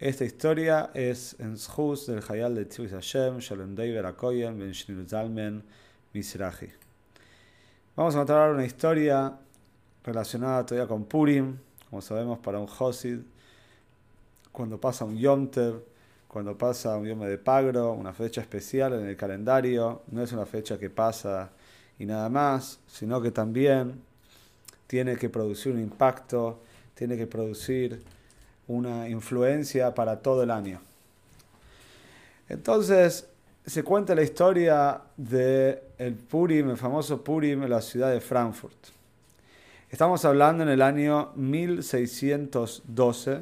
Esta historia es en Shus del Hayal de Tzvis Hashem, Shalom Deiver Akoyen, Ben Zalmen, Misrahi. Vamos a contar una historia relacionada todavía con Purim, como sabemos, para un Hosid, cuando pasa un Yom cuando pasa un Yom de Pagro, una fecha especial en el calendario, no es una fecha que pasa y nada más, sino que también tiene que producir un impacto, tiene que producir una influencia para todo el año. Entonces, se cuenta la historia de el Purim, el famoso Purim en la ciudad de Frankfurt. Estamos hablando en el año 1612.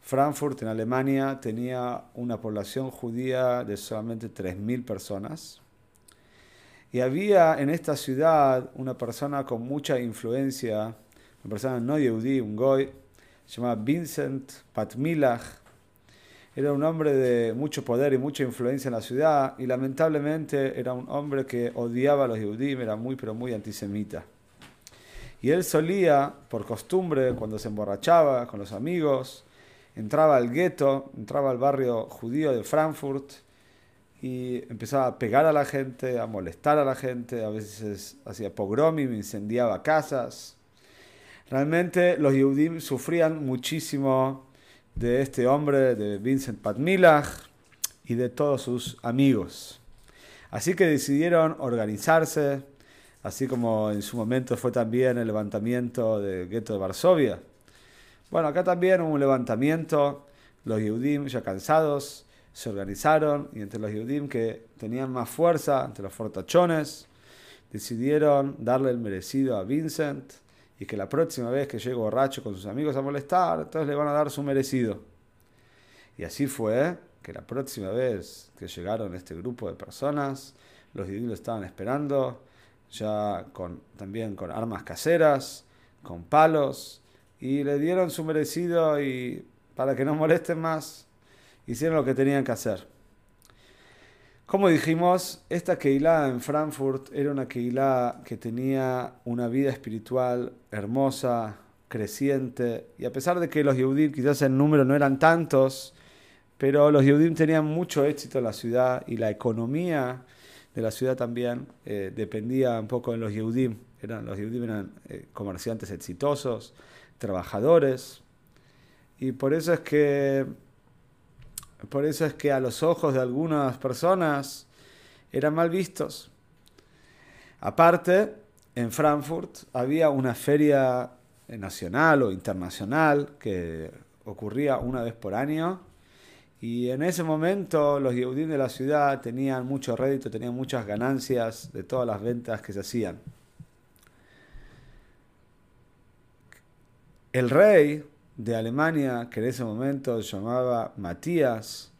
Frankfurt en Alemania tenía una población judía de solamente 3.000 personas. Y había en esta ciudad una persona con mucha influencia, una persona no yudí, un goy, se llamaba Vincent Patmilach. Era un hombre de mucho poder y mucha influencia en la ciudad y lamentablemente era un hombre que odiaba a los judíos, era muy pero muy antisemita. Y él solía, por costumbre, cuando se emborrachaba con los amigos, entraba al gueto, entraba al barrio judío de Frankfurt y empezaba a pegar a la gente, a molestar a la gente, a veces hacía pogromim, incendiaba casas. Realmente los Yehudim sufrían muchísimo de este hombre, de Vincent Patmilach y de todos sus amigos. Así que decidieron organizarse, así como en su momento fue también el levantamiento del gueto de Varsovia. Bueno, acá también hubo un levantamiento, los Yehudim ya cansados se organizaron y entre los Yehudim que tenían más fuerza, entre los fortachones, decidieron darle el merecido a Vincent y que la próxima vez que llegue borracho con sus amigos a molestar, entonces le van a dar su merecido. Y así fue que la próxima vez que llegaron este grupo de personas, los judíos estaban esperando, ya con, también con armas caseras, con palos, y le dieron su merecido y para que no molesten más, hicieron lo que tenían que hacer. Como dijimos, esta Keilah en Frankfurt era una Keilah que tenía una vida espiritual hermosa, creciente, y a pesar de que los Yehudim quizás en número no eran tantos, pero los Yehudim tenían mucho éxito en la ciudad y la economía de la ciudad también eh, dependía un poco de los Yehudim. Eran, los Yehudim eran eh, comerciantes exitosos, trabajadores, y por eso es que por eso es que a los ojos de algunas personas eran mal vistos. Aparte, en Frankfurt había una feria nacional o internacional que ocurría una vez por año y en ese momento los Yehudim de la ciudad tenían mucho rédito, tenían muchas ganancias de todas las ventas que se hacían. El rey de Alemania, que en ese momento llamaba Matías,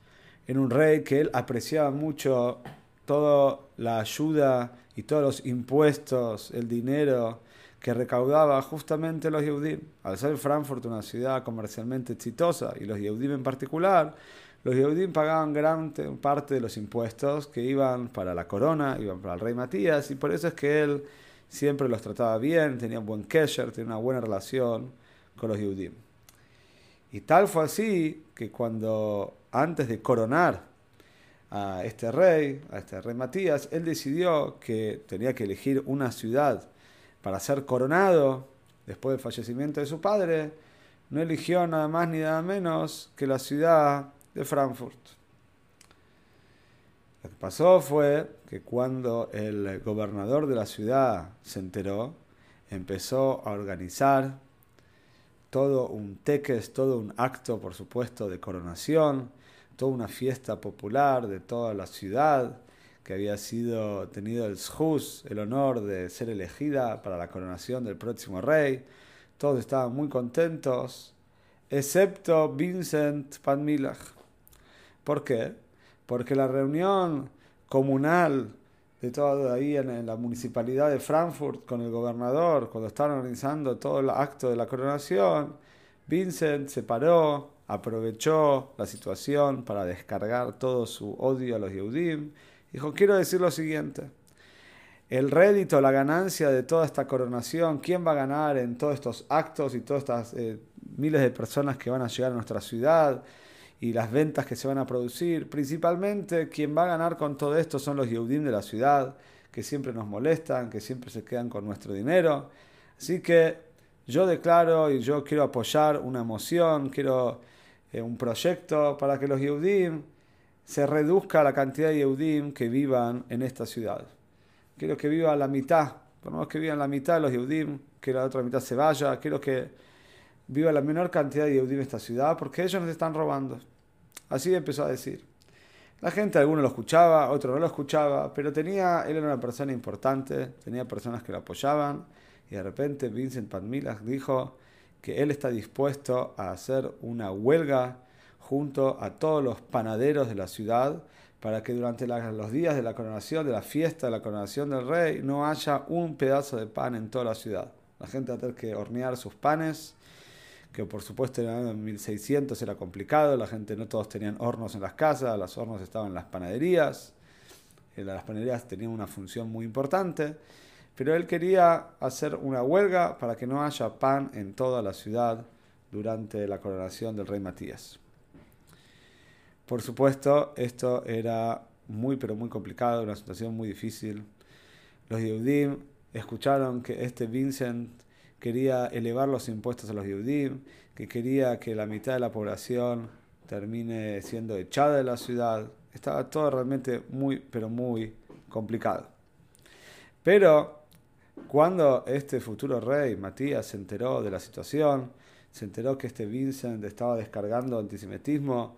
era un rey que él apreciaba mucho toda la ayuda y todos los impuestos, el dinero que recaudaba justamente los Yehudim. Al ser Frankfurt una ciudad comercialmente exitosa y los Yehudim en particular, los Yehudim pagaban gran parte de los impuestos que iban para la corona, iban para el rey Matías, y por eso es que él siempre los trataba bien, tenía un buen kesher, tenía una buena relación con los Yehudim. Y tal fue así que cuando antes de coronar a este rey, a este rey Matías, él decidió que tenía que elegir una ciudad para ser coronado después del fallecimiento de su padre, no eligió nada más ni nada menos que la ciudad de Frankfurt. Lo que pasó fue que cuando el gobernador de la ciudad se enteró, empezó a organizar todo un teques, todo un acto, por supuesto, de coronación, toda una fiesta popular de toda la ciudad que había sido tenido el shus, el honor de ser elegida para la coronación del próximo rey. Todos estaban muy contentos, excepto Vincent Panmilach. ¿Por qué? Porque la reunión comunal de todo ahí en, la municipalidad de Frankfurt con el gobernador, cuando estaban organizando todo el acto de la coronación, Vincent se paró, aprovechó la situación para descargar todo su odio a los Yehudim. Dijo, quiero decir lo siguiente, el rédito, la ganancia de toda esta coronación, quién va a ganar en todos estos actos y todas estas eh, miles de personas que van a llegar a nuestra ciudad y las ventas que se van a producir. Principalmente quien va a ganar con todo esto son los Yehudim de la ciudad, que siempre nos molestan, que siempre se quedan con nuestro dinero. Así que yo declaro y yo quiero apoyar una emoción, quiero eh, un proyecto para que los Yehudim se reduzca la cantidad de Yehudim que vivan en esta ciudad. Quiero que viva la mitad, por lo menos que vivan la mitad de los Yehudim, que la otra mitad se vaya, quiero que viva la menor cantidad de Yehudim en esta ciudad, porque ellos nos están robando. Así empezó a decir. La gente, alguno lo escuchaba, otro no lo escuchaba, pero tenía, él era una persona importante, tenía personas que lo apoyaban, y de repente Vincent Padmilas dijo que él está dispuesto a hacer una huelga junto a todos los panaderos de la ciudad para que durante los días de la coronación, de la fiesta de la coronación del rey, no haya un pedazo de pan en toda la ciudad. La gente va a tener que hornear sus panes que por supuesto en 1600 era complicado, la gente no todos tenían hornos en las casas, los hornos estaban en las panaderías, eh, las panaderías tenían una función muy importante, pero él quería hacer una huelga para que no haya pan en toda la ciudad durante la coronación del rey Matías. Por supuesto, esto era muy pero muy complicado, una situación muy difícil. Los Yehudim escucharon que este Vincent quería elevar los impuestos a los Yehudim, que quería que la mitad de la población termine siendo echada de la ciudad. Estaba todo realmente muy, pero muy complicado. Pero cuando este futuro rey, Matías, se enteró de la situación, se enteró que este Vincent estaba descargando antisemitismo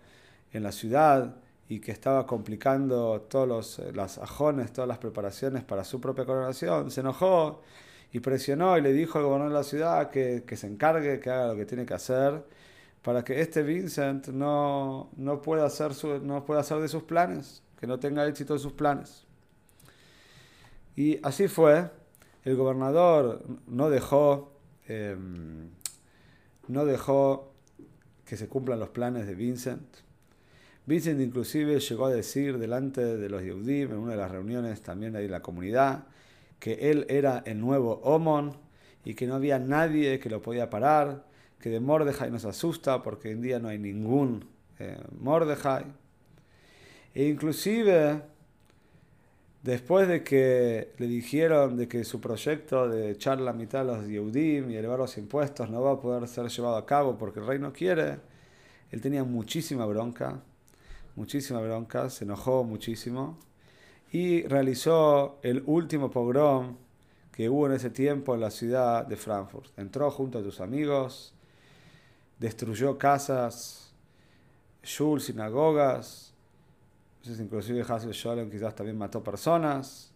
en la ciudad y que estaba complicando todos los las ajones, todas las preparaciones para su propia coronación, se enojó y presionó y le dijo al gobernador de la ciudad que, se encargue, que haga lo que tiene que hacer, para que este Vincent no, no, pueda, hacer no pueda hacer de sus planes, que no tenga éxito en sus planes. Y así fue, el gobernador no dejó, em, no dejó que se cumplan los planes de Vincent. Vincent inclusive llegó a decir delante de los Yehudim en una de las reuniones también ahí en la comunidad, que él era el nuevo Omon y que no había nadie que lo podía parar, que de Mordejai nos asusta porque hoy en día no hay ningún eh, Mordejai. E inclusive, después de que le dijeron de que su proyecto de echar la mitad a los Yehudim y elevar los impuestos no va a poder ser llevado a cabo porque el rey no quiere, él tenía muchísima bronca, muchísima bronca, se enojó muchísimo y realizó el último pogrom que hubo en ese tiempo en la ciudad de Frankfurt. Entró junto a sus amigos, destruyó casas, shul, sinagogas, inclusive Hazel Sholem quizás también mató personas.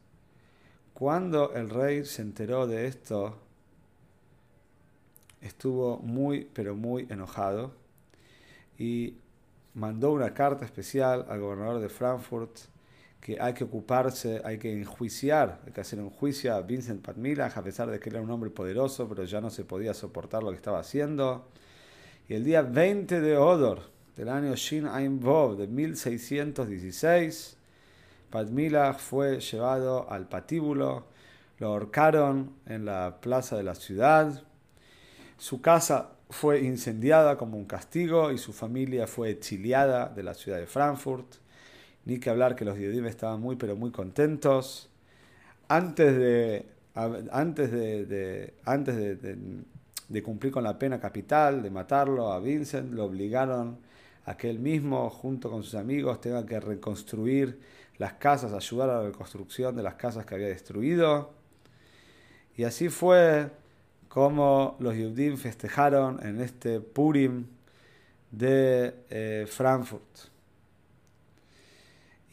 Cuando el rey se enteró de esto, estuvo muy, pero muy enojado y mandó una carta especial al gobernador de Frankfurt que hay que ocuparse, hay que enjuiciar, hay que hacer un juicio a Vincent Padmilach, a pesar de que era un hombre poderoso, pero ya no se podía soportar lo que estaba haciendo. Y el día 20 de Odor del año Shin Ain Vov de 1616, Padmilach fue llevado al patíbulo, lo ahorcaron en la plaza de la ciudad, su casa fue incendiada como un castigo y su familia fue exiliada de la ciudad de Frankfurt. Ni que hablar que los Yehudim estaban muy, pero muy contentos. Antes de, antes de, antes de, cumplir con la pena capital, de matarlo a Vincent, lo obligaron a que él mismo, junto con sus amigos, tenga que reconstruir las casas, ayudar a la reconstrucción de las casas que había destruido. Y así fue como los Yehudim festejaron en este Purim de eh, Frankfurt.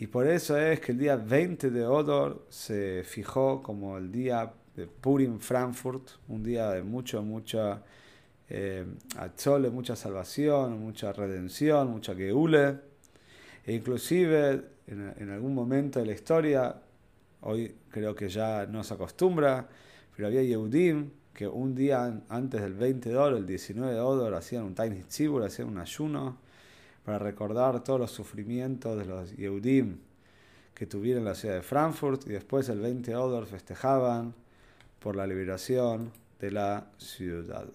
Y por eso es que el día 20 de Odor se fijó como el día de Purim Frankfurt, un día de mucho, mucha eh, mucha salvación, mucha redención, mucha geule. E inclusive en, algún momento de la historia, hoy creo que ya no se acostumbra, pero había Yehudim que un día antes del 20 de oro, el 19 de Odor, hacían un Tiny Tzibur, hacían un ayuno para recordar todos los sufrimientos de los Yehudim que tuvieron en la ciudad de Frankfurt y después el 20 de Odor festejaban por la liberación de la ciudad.